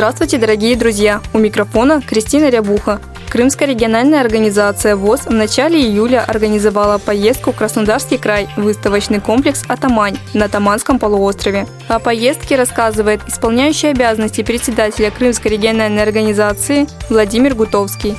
Здравствуйте, дорогие друзья! У микрофона Кристина Рябуха. Крымская региональная организация ВОЗ в начале июля организовала поездку в Краснодарский край, выставочный комплекс «Атамань» на Таманском полуострове. О поездке рассказывает исполняющий обязанности председателя Крымской региональной организации Владимир Гутовский.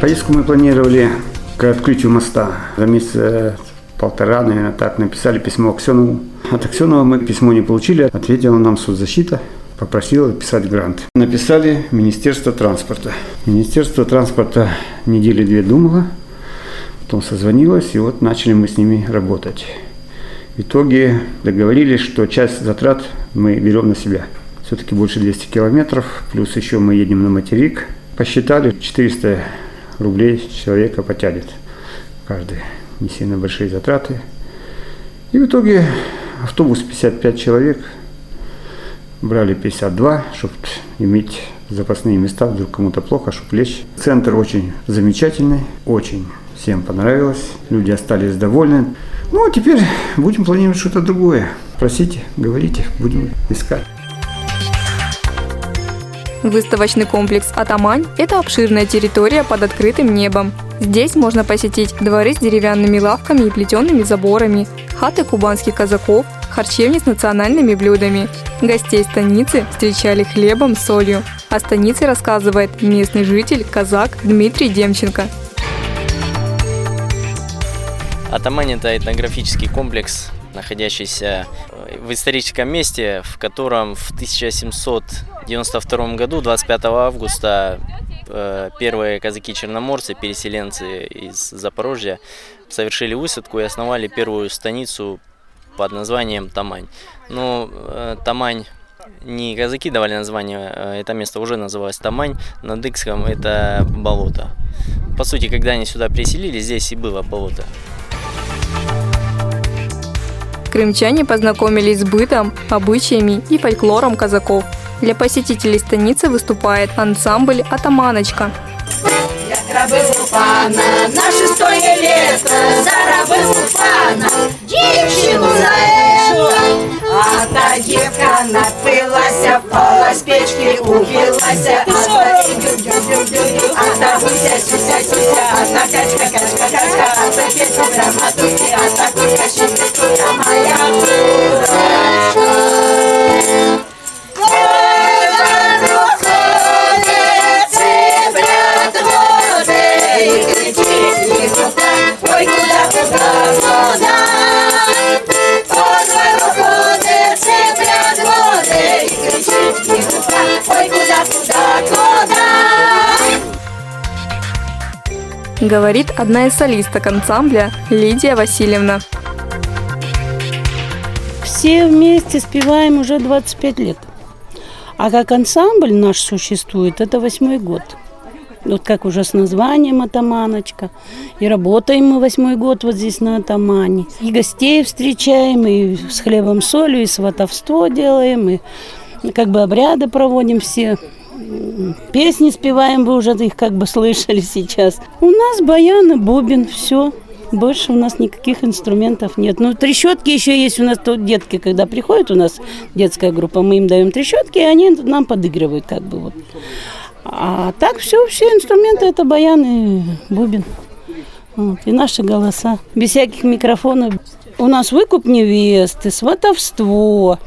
Поездку мы планировали к открытию моста. За месяц полтора, наверное, так написали письмо Аксенову. От Аксенова мы письмо не получили, ответила нам соцзащита, попросила писать грант. Написали Министерство транспорта. Министерство транспорта недели две думало, потом созвонилось, и вот начали мы с ними работать. В итоге договорились, что часть затрат мы берем на себя. Все-таки больше 200 километров, плюс еще мы едем на материк. Посчитали, 400 рублей человека потянет каждый. Не сильно большие затраты. И в итоге автобус 55 человек, брали 52, чтобы иметь запасные места, вдруг кому-то плохо, чтобы лечь. Центр очень замечательный, очень всем понравилось, люди остались довольны. Ну, а теперь будем планировать что-то другое. Просите, говорите, будем искать. Выставочный комплекс «Атамань» – это обширная территория под открытым небом. Здесь можно посетить дворы с деревянными лавками и плетеными заборами, хаты кубанских казаков, харчевни с национальными блюдами. Гостей станицы встречали хлебом, солью. О станице рассказывает местный житель, казак Дмитрий Демченко. Атамань – это этнографический комплекс, находящийся в историческом месте, в котором в 1792 году, 25 августа, э, первые казаки-черноморцы, переселенцы из Запорожья, совершили высадку и основали первую станицу под названием Тамань. Но э, Тамань не казаки давали название, э, это место уже называлось Тамань, на Дыкском это болото. По сути, когда они сюда приселились, здесь и было болото крымчане познакомились с бытом, обычаями и фольклором казаков. Для посетителей станицы выступает ансамбль «Атаманочка». пана, на шестое лето, за пана, дівчину за это. А та девка напилася, впала с печки, убилася, а та а та гуся, сюся, сюся, а та качка, качка, качка, а та песня драматурги, а та курка, моя Говорит одна из солисток ансамбля Лидия Васильевна. Все вместе спеваем уже 25 лет. А как ансамбль наш существует, это восьмой год. Вот как уже с названием «Атаманочка». И работаем мы восьмой год вот здесь на Атамане. И гостей встречаем, и с хлебом солью, и сватовство делаем, и как бы обряды проводим все. Песни спеваем, вы уже их как бы слышали сейчас. У нас баян и бубен, все. Больше у нас никаких инструментов нет. Ну, трещотки еще есть у нас тут детки, когда приходят у нас детская группа, мы им даем трещотки, и они нам подыгрывают как бы вот. А так все, все инструменты это баян и бубен. Вот, и наши голоса. Без всяких микрофонов. У нас выкуп невесты, сватовство,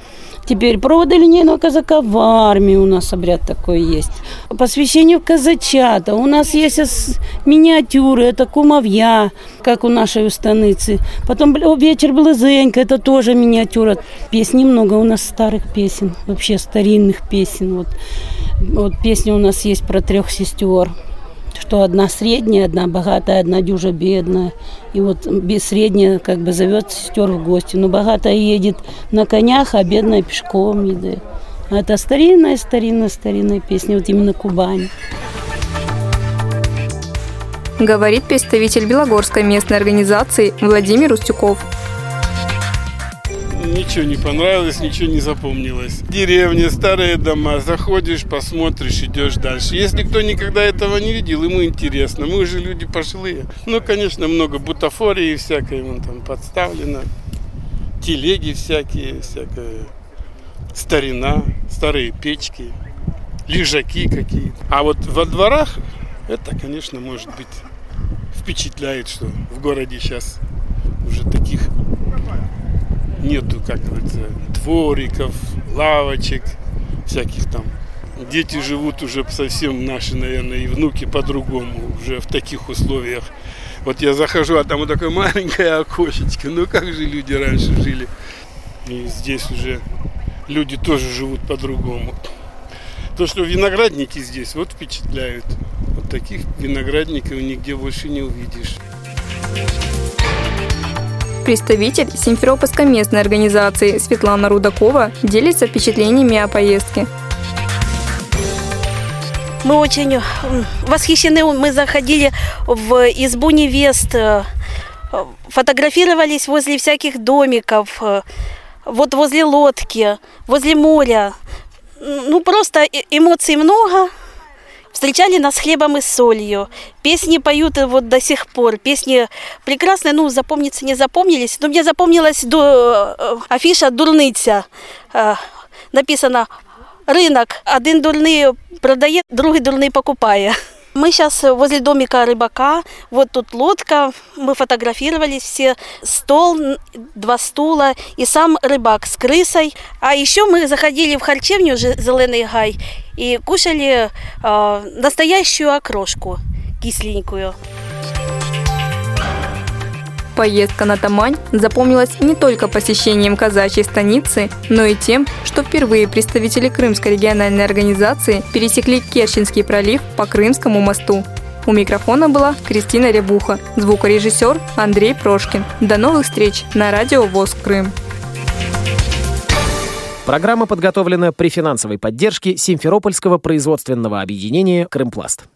Теперь проводы линейного казака в армии у нас обряд такой есть. Посвящение в казачата. У нас есть миниатюры, это кумовья, как у нашей устаницы. Потом вечер Близенька, это тоже миниатюра. Песни много у нас старых песен, вообще старинных песен. Вот, вот песня у нас есть про трех сестер что одна средняя, одна богатая, одна дюжа бедная. И вот средняя как бы зовет сестер в гости. Но богатая едет на конях, а бедная пешком едет. А это старинная, старинная, старинная песня, вот именно Кубань. Говорит представитель Белогорской местной организации Владимир Устюков ничего не понравилось, ничего не запомнилось. Деревня, старые дома, заходишь, посмотришь, идешь дальше. Если кто никогда этого не видел, ему интересно. Мы уже люди пожилые. Ну, конечно, много бутафории всякой вон там подставлено. Телеги всякие, всякая старина, старые печки, лежаки какие-то. А вот во дворах это, конечно, может быть впечатляет, что в городе сейчас уже таких нету, как говорится, двориков, лавочек, всяких там. Дети живут уже совсем наши, наверное, и внуки по-другому, уже в таких условиях. Вот я захожу, а там вот такое маленькое окошечко. Ну как же люди раньше жили? И здесь уже люди тоже живут по-другому. То, что виноградники здесь, вот впечатляют. Вот таких виноградников нигде больше не увидишь представитель Симферопольской местной организации Светлана Рудакова делится впечатлениями о поездке. Мы очень восхищены. Мы заходили в избу невест, э, фотографировались возле всяких домиков, э, вот возле лодки, возле моря. Ну, просто эмоций много встречали нас хлебом и солью. Песни поют вот до сих пор. Песни прекрасные, ну, запомниться не запомнились. Но мне запомнилась до, э, афиша «Дурниця». Э, написано «Рынок. Один дурний продає, другий дурний покупає». Мы сейчас возле домика рыбака, вот тут лодка, мы фотографировались все, стол, два стула и сам рыбак с крысой. А еще мы заходили в харчевню «Зеленый гай» и кушали э, настоящую окрошку кисленькую. Поездка на Тамань запомнилась не только посещением казачьей станицы, но и тем, что впервые представители Крымской региональной организации пересекли Керченский пролив по Крымскому мосту. У микрофона была Кристина Рябуха, звукорежиссер Андрей Прошкин. До новых встреч на радио ВОЗ Крым. Программа подготовлена при финансовой поддержке Симферопольского производственного объединения «Крымпласт».